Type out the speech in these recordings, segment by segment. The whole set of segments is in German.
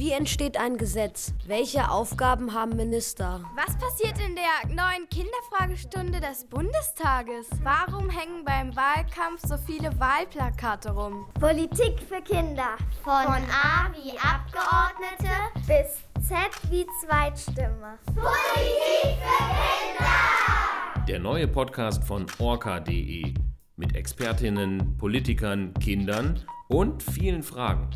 Wie entsteht ein Gesetz? Welche Aufgaben haben Minister? Was passiert in der neuen Kinderfragestunde des Bundestages? Warum hängen beim Wahlkampf so viele Wahlplakate rum? Politik für Kinder. Von, Von A wie Abgeordnete bis Z wie Zweitstimme. Politik für Kinder! Der neue Podcast von orca.de mit Expertinnen, Politikern, Kindern und vielen Fragen.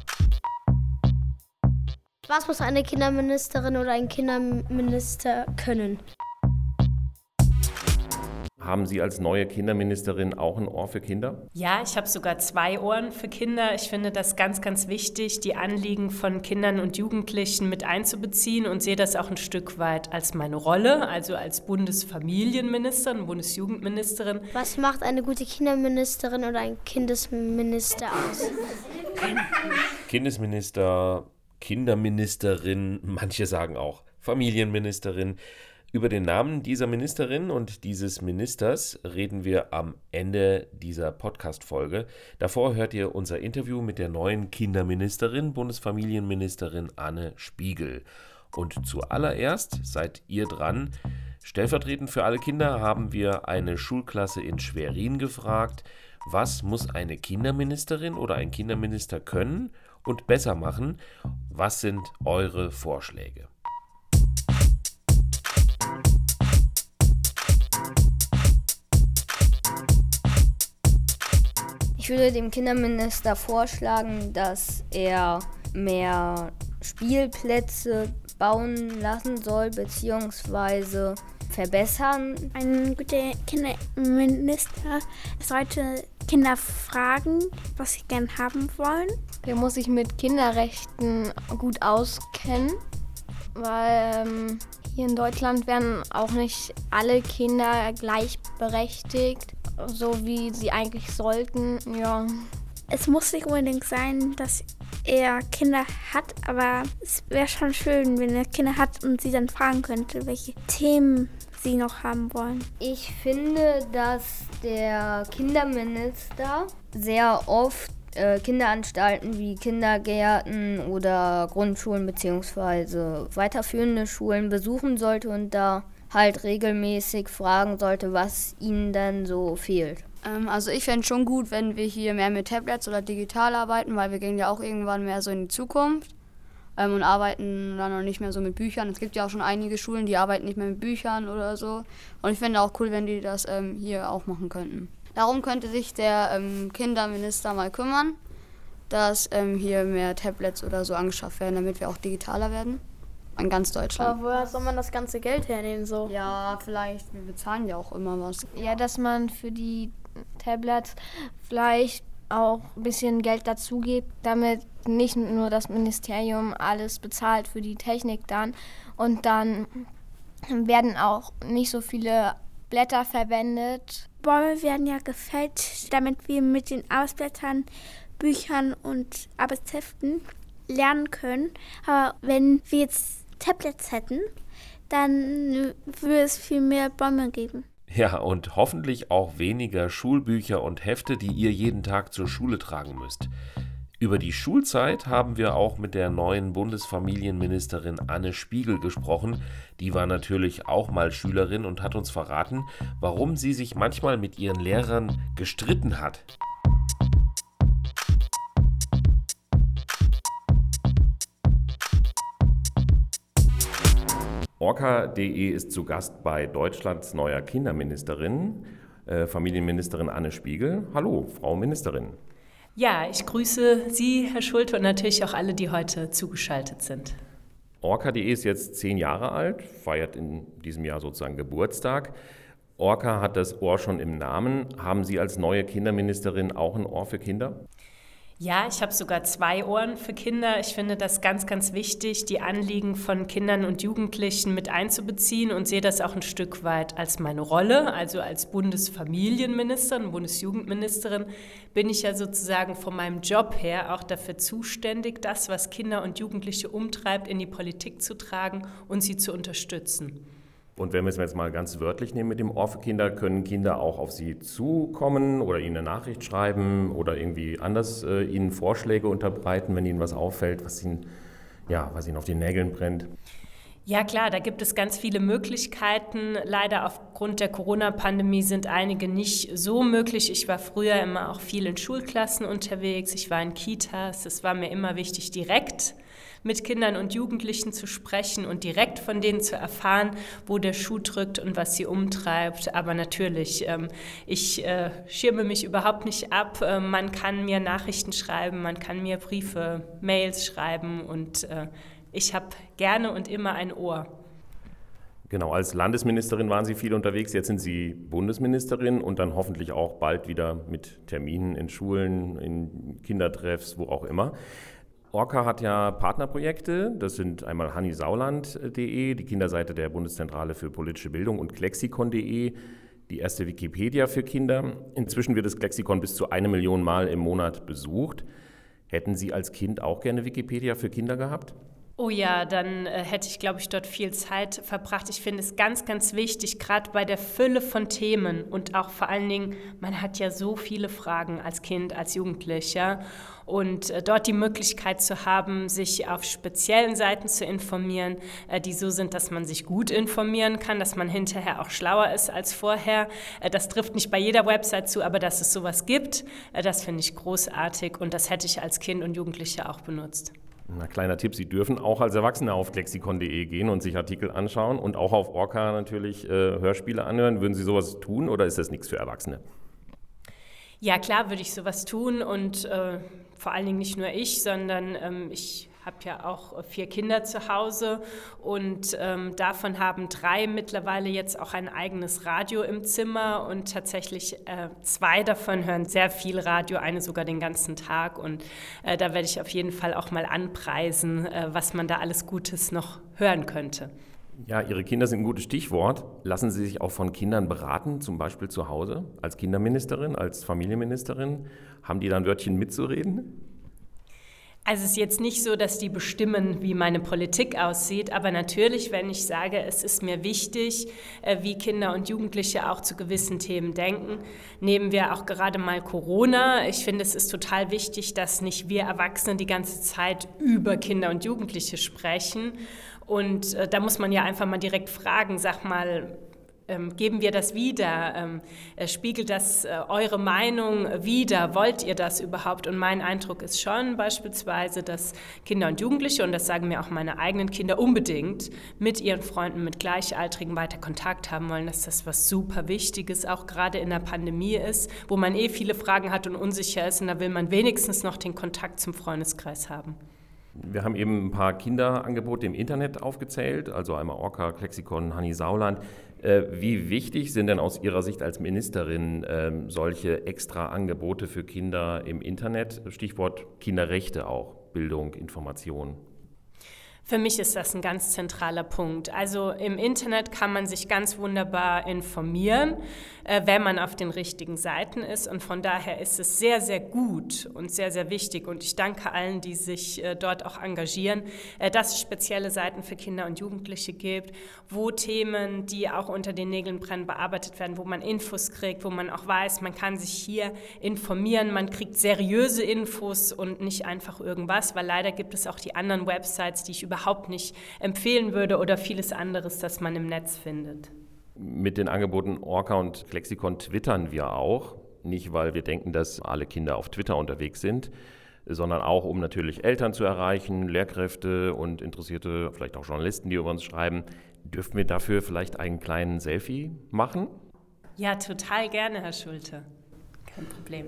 Was muss eine Kinderministerin oder ein Kinderminister können? Haben Sie als neue Kinderministerin auch ein Ohr für Kinder? Ja, ich habe sogar zwei Ohren für Kinder. Ich finde das ganz, ganz wichtig, die Anliegen von Kindern und Jugendlichen mit einzubeziehen und sehe das auch ein Stück weit als meine Rolle, also als Bundesfamilienministerin, Bundesjugendministerin. Was macht eine gute Kinderministerin oder ein Kindesminister aus? Kindesminister Kinderministerin, manche sagen auch Familienministerin. Über den Namen dieser Ministerin und dieses Ministers reden wir am Ende dieser Podcast-Folge. Davor hört ihr unser Interview mit der neuen Kinderministerin, Bundesfamilienministerin Anne Spiegel. Und zuallererst seid ihr dran. Stellvertretend für alle Kinder haben wir eine Schulklasse in Schwerin gefragt, was muss eine Kinderministerin oder ein Kinderminister können und besser machen? Was sind eure Vorschläge? Ich würde dem Kinderminister vorschlagen, dass er mehr Spielplätze bauen lassen soll, beziehungsweise verbessern. Ein guter Kinderminister sollte Kinder fragen, was sie gern haben wollen. Der muss sich mit Kinderrechten gut auskennen, weil ähm, hier in Deutschland werden auch nicht alle Kinder gleichberechtigt, so wie sie eigentlich sollten. Ja. Es muss nicht unbedingt sein, dass er Kinder hat, aber es wäre schon schön, wenn er Kinder hat und sie dann fragen könnte, welche Themen sie noch haben wollen. Ich finde, dass der Kinderminister sehr oft äh, Kinderanstalten wie Kindergärten oder Grundschulen bzw. weiterführende Schulen besuchen sollte und da halt regelmäßig fragen sollte, was ihnen denn so fehlt. Ähm, also ich fände es schon gut, wenn wir hier mehr mit Tablets oder digital arbeiten, weil wir gehen ja auch irgendwann mehr so in die Zukunft ähm, und arbeiten dann noch nicht mehr so mit Büchern. Es gibt ja auch schon einige Schulen, die arbeiten nicht mehr mit Büchern oder so. Und ich fände auch cool, wenn die das ähm, hier auch machen könnten. Darum könnte sich der ähm, Kinderminister mal kümmern, dass ähm, hier mehr Tablets oder so angeschafft werden, damit wir auch digitaler werden. In ganz Deutschland. Aber woher soll man das ganze Geld hernehmen so? Ja, vielleicht, wir bezahlen ja auch immer was. Ja, dass man für die Tablets vielleicht auch ein bisschen Geld dazu gibt, damit nicht nur das Ministerium alles bezahlt für die Technik dann und dann werden auch nicht so viele Blätter verwendet. Bäume werden ja gefällt, damit wir mit den Ausblättern, Büchern und Arbeitsheften lernen können. Aber wenn wir jetzt Tablets hätten, dann würde es viel mehr Bäume geben. Ja, und hoffentlich auch weniger Schulbücher und Hefte, die ihr jeden Tag zur Schule tragen müsst. Über die Schulzeit haben wir auch mit der neuen Bundesfamilienministerin Anne Spiegel gesprochen. Die war natürlich auch mal Schülerin und hat uns verraten, warum sie sich manchmal mit ihren Lehrern gestritten hat. Orca.de ist zu Gast bei Deutschlands neuer Kinderministerin, äh, Familienministerin Anne Spiegel. Hallo, Frau Ministerin. Ja, ich grüße Sie, Herr Schulte, und natürlich auch alle, die heute zugeschaltet sind. Orca.de ist jetzt zehn Jahre alt, feiert in diesem Jahr sozusagen Geburtstag. Orca hat das Ohr schon im Namen. Haben Sie als neue Kinderministerin auch ein Ohr für Kinder? Ja, ich habe sogar zwei Ohren für Kinder. Ich finde das ganz, ganz wichtig, die Anliegen von Kindern und Jugendlichen mit einzubeziehen und sehe das auch ein Stück weit als meine Rolle. Also als Bundesfamilienministerin, Bundesjugendministerin bin ich ja sozusagen von meinem Job her auch dafür zuständig, das, was Kinder und Jugendliche umtreibt, in die Politik zu tragen und sie zu unterstützen. Und wenn wir es jetzt mal ganz wörtlich nehmen mit dem Ohr für Kinder, können Kinder auch auf Sie zukommen oder Ihnen eine Nachricht schreiben oder irgendwie anders äh, Ihnen Vorschläge unterbreiten, wenn Ihnen was auffällt, was Ihnen ja, was ihnen auf den Nägeln brennt. Ja klar, da gibt es ganz viele Möglichkeiten. Leider aufgrund der Corona-Pandemie sind einige nicht so möglich. Ich war früher immer auch viel in Schulklassen unterwegs, ich war in Kitas. Es war mir immer wichtig, direkt mit Kindern und Jugendlichen zu sprechen und direkt von denen zu erfahren, wo der Schuh drückt und was sie umtreibt. Aber natürlich, ähm, ich äh, schirme mich überhaupt nicht ab. Äh, man kann mir Nachrichten schreiben, man kann mir Briefe, Mails schreiben und äh, ich habe gerne und immer ein Ohr. Genau, als Landesministerin waren Sie viel unterwegs, jetzt sind Sie Bundesministerin und dann hoffentlich auch bald wieder mit Terminen in Schulen, in Kindertreffs, wo auch immer. Orca hat ja Partnerprojekte, das sind einmal hannisauland.de, die Kinderseite der Bundeszentrale für politische Bildung und klexikon.de, die erste Wikipedia für Kinder. Inzwischen wird das Klexikon bis zu eine Million Mal im Monat besucht. Hätten Sie als Kind auch gerne Wikipedia für Kinder gehabt? Oh ja, dann äh, hätte ich, glaube ich, dort viel Zeit verbracht. Ich finde es ganz, ganz wichtig, gerade bei der Fülle von Themen und auch vor allen Dingen, man hat ja so viele Fragen als Kind, als Jugendlicher. Und äh, dort die Möglichkeit zu haben, sich auf speziellen Seiten zu informieren, äh, die so sind, dass man sich gut informieren kann, dass man hinterher auch schlauer ist als vorher. Äh, das trifft nicht bei jeder Website zu, aber dass es sowas gibt, äh, das finde ich großartig und das hätte ich als Kind und Jugendliche auch benutzt. Ein kleiner Tipp, Sie dürfen auch als Erwachsene auf lexikon.de gehen und sich Artikel anschauen und auch auf Orca natürlich äh, Hörspiele anhören. Würden Sie sowas tun oder ist das nichts für Erwachsene? Ja, klar würde ich sowas tun und äh, vor allen Dingen nicht nur ich, sondern ähm, ich habe ja auch vier Kinder zu Hause und ähm, davon haben drei mittlerweile jetzt auch ein eigenes Radio im Zimmer und tatsächlich äh, zwei davon hören sehr viel Radio, eine sogar den ganzen Tag und äh, da werde ich auf jeden Fall auch mal anpreisen, äh, was man da alles Gutes noch hören könnte. Ja, Ihre Kinder sind ein gutes Stichwort. Lassen Sie sich auch von Kindern beraten, zum Beispiel zu Hause, als Kinderministerin, als Familienministerin? Haben die da ein Wörtchen mitzureden? Also es ist jetzt nicht so, dass die bestimmen, wie meine Politik aussieht, aber natürlich, wenn ich sage, es ist mir wichtig, äh, wie Kinder und Jugendliche auch zu gewissen Themen denken, nehmen wir auch gerade mal Corona. Ich finde, es ist total wichtig, dass nicht wir Erwachsene die ganze Zeit über Kinder und Jugendliche sprechen. Und äh, da muss man ja einfach mal direkt fragen, sag mal, ähm, geben wir das wieder? Ähm, äh, spiegelt das äh, eure Meinung wieder? Wollt ihr das überhaupt? Und mein Eindruck ist schon beispielsweise, dass Kinder und Jugendliche, und das sagen mir auch meine eigenen Kinder unbedingt, mit ihren Freunden, mit Gleichaltrigen weiter Kontakt haben wollen, dass das was super Wichtiges auch gerade in der Pandemie ist, wo man eh viele Fragen hat und unsicher ist. Und da will man wenigstens noch den Kontakt zum Freundeskreis haben. Wir haben eben ein paar Kinderangebote im Internet aufgezählt, also einmal Orca, Klexikon, Hanni Sauland. Äh, wie wichtig sind denn aus Ihrer Sicht als Ministerin ähm, solche extra Angebote für Kinder im Internet? Stichwort Kinderrechte auch, Bildung, Information. Für mich ist das ein ganz zentraler Punkt. Also im Internet kann man sich ganz wunderbar informieren, äh, wenn man auf den richtigen Seiten ist. Und von daher ist es sehr, sehr gut und sehr, sehr wichtig. Und ich danke allen, die sich äh, dort auch engagieren, äh, dass es spezielle Seiten für Kinder und Jugendliche gibt, wo Themen, die auch unter den Nägeln brennen, bearbeitet werden, wo man Infos kriegt, wo man auch weiß, man kann sich hier informieren, man kriegt seriöse Infos und nicht einfach irgendwas, weil leider gibt es auch die anderen Websites, die ich über überhaupt nicht empfehlen würde oder vieles anderes, das man im Netz findet. Mit den Angeboten Orca und Lexikon twittern wir auch. Nicht, weil wir denken, dass alle Kinder auf Twitter unterwegs sind, sondern auch, um natürlich Eltern zu erreichen, Lehrkräfte und interessierte, vielleicht auch Journalisten, die über uns schreiben. Dürfen wir dafür vielleicht einen kleinen Selfie machen? Ja, total gerne, Herr Schulte. Kein Problem.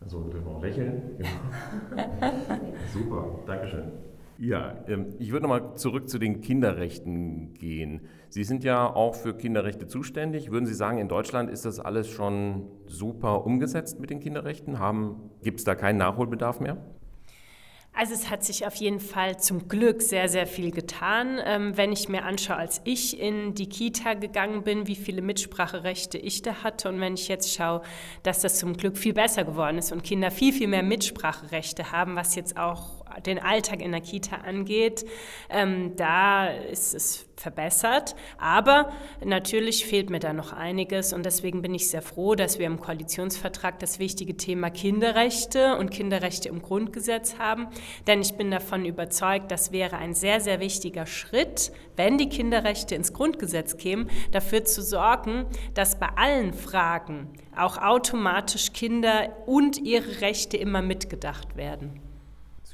Also dürfen wir auch lächeln. Super, Dankeschön. Ja, ähm, ich würde nochmal zurück zu den Kinderrechten gehen. Sie sind ja auch für Kinderrechte zuständig. Würden Sie sagen, in Deutschland ist das alles schon super umgesetzt mit den Kinderrechten? Gibt es da keinen Nachholbedarf mehr? Also es hat sich auf jeden Fall zum Glück sehr, sehr viel getan. Ähm, wenn ich mir anschaue, als ich in die Kita gegangen bin, wie viele Mitspracherechte ich da hatte und wenn ich jetzt schaue, dass das zum Glück viel besser geworden ist und Kinder viel, viel mehr Mitspracherechte haben, was jetzt auch den Alltag in der Kita angeht, ähm, da ist es verbessert. Aber natürlich fehlt mir da noch einiges und deswegen bin ich sehr froh, dass wir im Koalitionsvertrag das wichtige Thema Kinderrechte und Kinderrechte im Grundgesetz haben. Denn ich bin davon überzeugt, das wäre ein sehr, sehr wichtiger Schritt, wenn die Kinderrechte ins Grundgesetz kämen, dafür zu sorgen, dass bei allen Fragen auch automatisch Kinder und ihre Rechte immer mitgedacht werden.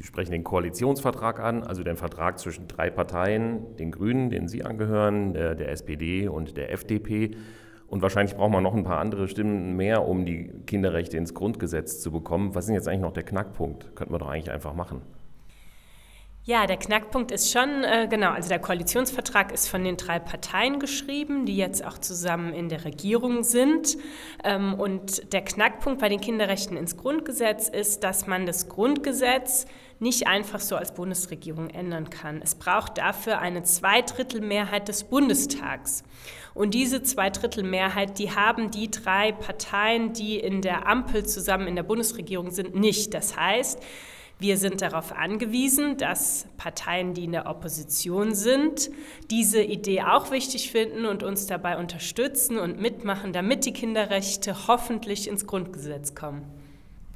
Sie sprechen den Koalitionsvertrag an, also den Vertrag zwischen drei Parteien, den Grünen, denen Sie angehören, der, der SPD und der FDP. Und wahrscheinlich braucht man noch ein paar andere Stimmen mehr, um die Kinderrechte ins Grundgesetz zu bekommen. Was ist jetzt eigentlich noch der Knackpunkt? Könnten wir doch eigentlich einfach machen. Ja, der Knackpunkt ist schon, äh, genau, also der Koalitionsvertrag ist von den drei Parteien geschrieben, die jetzt auch zusammen in der Regierung sind. Ähm, und der Knackpunkt bei den Kinderrechten ins Grundgesetz ist, dass man das Grundgesetz nicht einfach so als Bundesregierung ändern kann. Es braucht dafür eine Zweidrittelmehrheit des Bundestags. Und diese Zweidrittelmehrheit, die haben die drei Parteien, die in der Ampel zusammen in der Bundesregierung sind, nicht. Das heißt, wir sind darauf angewiesen, dass Parteien, die in der Opposition sind, diese Idee auch wichtig finden und uns dabei unterstützen und mitmachen, damit die Kinderrechte hoffentlich ins Grundgesetz kommen.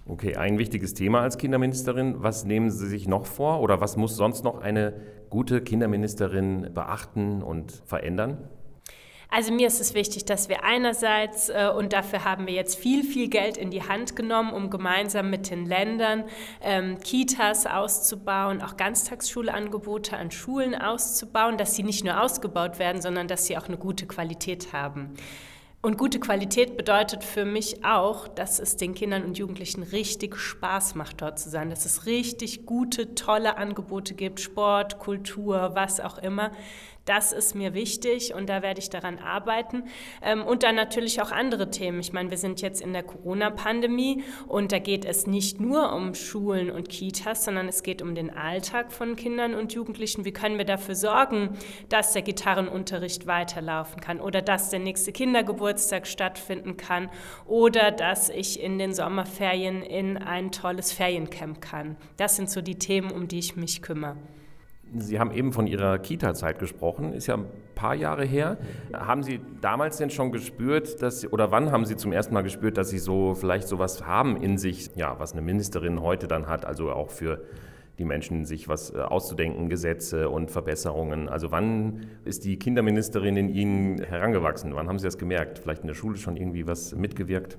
Okay, ein wichtiges Thema als Kinderministerin. Was nehmen Sie sich noch vor oder was muss sonst noch eine gute Kinderministerin beachten und verändern? Also mir ist es wichtig, dass wir einerseits, äh, und dafür haben wir jetzt viel, viel Geld in die Hand genommen, um gemeinsam mit den Ländern ähm, Kitas auszubauen, auch Ganztagsschulanangebote an Schulen auszubauen, dass sie nicht nur ausgebaut werden, sondern dass sie auch eine gute Qualität haben. Und gute Qualität bedeutet für mich auch, dass es den Kindern und Jugendlichen richtig Spaß macht, dort zu sein, dass es richtig gute, tolle Angebote gibt, Sport, Kultur, was auch immer, das ist mir wichtig und da werde ich daran arbeiten. Ähm, und dann natürlich auch andere Themen. Ich meine, wir sind jetzt in der Corona-Pandemie und da geht es nicht nur um Schulen und Kitas, sondern es geht um den Alltag von Kindern und Jugendlichen. Wie können wir dafür sorgen, dass der Gitarrenunterricht weiterlaufen kann oder dass der nächste Kindergeburtstag stattfinden kann oder dass ich in den Sommerferien in ein tolles Feriencamp kann. Das sind so die Themen, um die ich mich kümmere. Sie haben eben von Ihrer Kita-Zeit gesprochen, ist ja ein paar Jahre her. Haben Sie damals denn schon gespürt, dass Sie, oder wann haben Sie zum ersten Mal gespürt, dass Sie so vielleicht sowas haben in sich, ja, was eine Ministerin heute dann hat, also auch für die Menschen sich was äh, auszudenken, Gesetze und Verbesserungen. Also wann ist die Kinderministerin in Ihnen herangewachsen? Wann haben Sie das gemerkt? Vielleicht in der Schule schon irgendwie was mitgewirkt?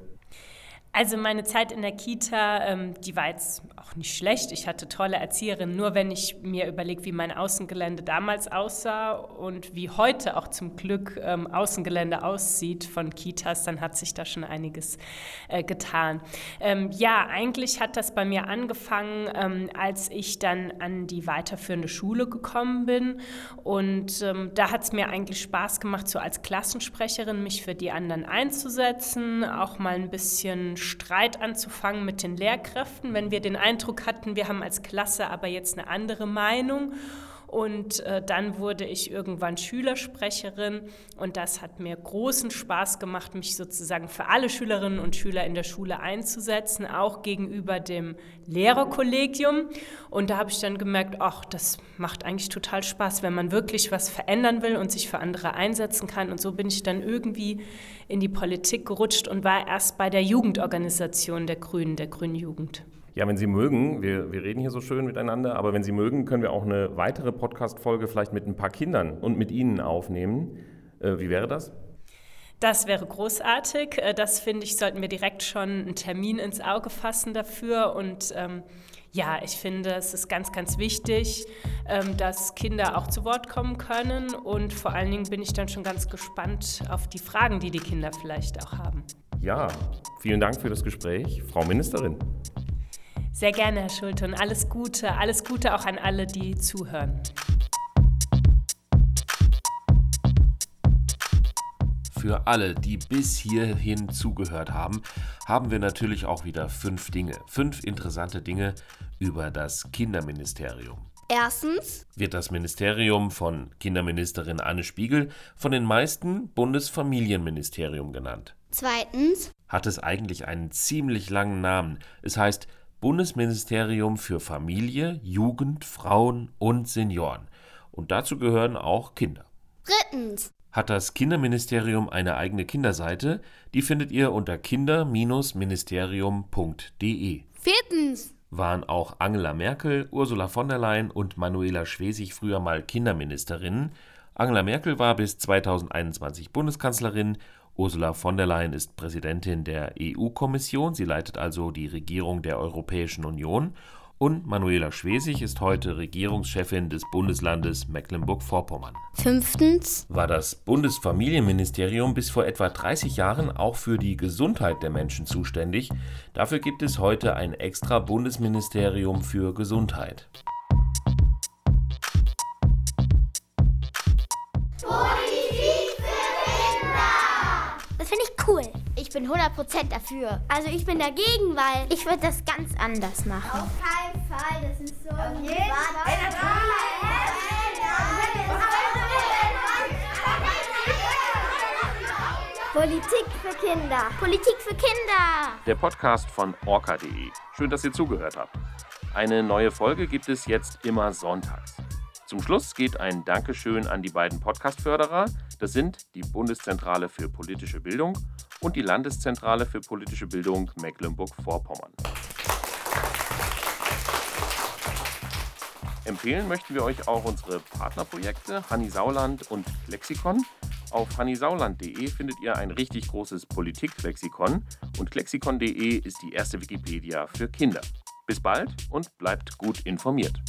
Also meine Zeit in der Kita, ähm, die war jetzt auch nicht schlecht. Ich hatte tolle Erzieherinnen. Nur wenn ich mir überlege, wie mein Außengelände damals aussah und wie heute auch zum Glück ähm, Außengelände aussieht von Kitas, dann hat sich da schon einiges äh, getan. Ähm, ja, eigentlich hat das bei mir angefangen, ähm, als ich dann an die weiterführende Schule gekommen bin. Und ähm, da hat es mir eigentlich Spaß gemacht, so als Klassensprecherin mich für die anderen einzusetzen, auch mal ein bisschen Streit anzufangen mit den Lehrkräften, wenn wir den Eindruck hatten, wir haben als Klasse aber jetzt eine andere Meinung. Und äh, dann wurde ich irgendwann Schülersprecherin und das hat mir großen Spaß gemacht, mich sozusagen für alle Schülerinnen und Schüler in der Schule einzusetzen, auch gegenüber dem Lehrerkollegium. Und da habe ich dann gemerkt, ach, das macht eigentlich total Spaß, wenn man wirklich was verändern will und sich für andere einsetzen kann. Und so bin ich dann irgendwie in die Politik gerutscht und war erst bei der Jugendorganisation der Grünen, der Grünen Jugend. Ja, wenn Sie mögen, wir, wir reden hier so schön miteinander, aber wenn Sie mögen, können wir auch eine weitere Podcast-Folge vielleicht mit ein paar Kindern und mit Ihnen aufnehmen. Äh, wie wäre das? Das wäre großartig. Äh, das finde ich, sollten wir direkt schon einen Termin ins Auge fassen dafür. Und ähm, ja, ich finde, es ist ganz, ganz wichtig, ähm, dass Kinder auch zu Wort kommen können. Und vor allen Dingen bin ich dann schon ganz gespannt auf die Fragen, die die Kinder vielleicht auch haben. Ja, vielen Dank für das Gespräch, Frau Ministerin. Sehr gerne, Herr Schulte, und alles Gute, alles Gute auch an alle, die zuhören. Für alle, die bis hierhin zugehört haben, haben wir natürlich auch wieder fünf Dinge, fünf interessante Dinge über das Kinderministerium. Erstens wird das Ministerium von Kinderministerin Anne Spiegel von den meisten Bundesfamilienministerium genannt. Zweitens hat es eigentlich einen ziemlich langen Namen. Es heißt Bundesministerium für Familie, Jugend, Frauen und Senioren. Und dazu gehören auch Kinder. Drittens. Hat das Kinderministerium eine eigene Kinderseite? Die findet ihr unter kinder-ministerium.de. Viertens. Waren auch Angela Merkel, Ursula von der Leyen und Manuela Schwesig früher mal Kinderministerinnen? Angela Merkel war bis 2021 Bundeskanzlerin Ursula von der Leyen ist Präsidentin der EU-Kommission, sie leitet also die Regierung der Europäischen Union. Und Manuela Schwesig ist heute Regierungschefin des Bundeslandes Mecklenburg-Vorpommern. Fünftens war das Bundesfamilienministerium bis vor etwa 30 Jahren auch für die Gesundheit der Menschen zuständig. Dafür gibt es heute ein extra Bundesministerium für Gesundheit. Bin 100% dafür. Also ich bin dagegen, weil ich würde das ganz anders machen. Auf keinen Fall, das ist so Auf jeden Politik für Kinder. Politik für Kinder. Der Podcast von orca.de. Schön, dass ihr zugehört habt. Eine neue Folge gibt es jetzt immer sonntags. Zum Schluss geht ein Dankeschön an die beiden Podcast-Förderer. Das sind die Bundeszentrale für politische Bildung und die Landeszentrale für politische Bildung Mecklenburg-Vorpommern. Empfehlen möchten wir euch auch unsere Partnerprojekte Hanni Sauland und Lexikon. Auf hannisauland.de findet ihr ein richtig großes Politiklexikon und klexikon.de ist die erste Wikipedia für Kinder. Bis bald und bleibt gut informiert.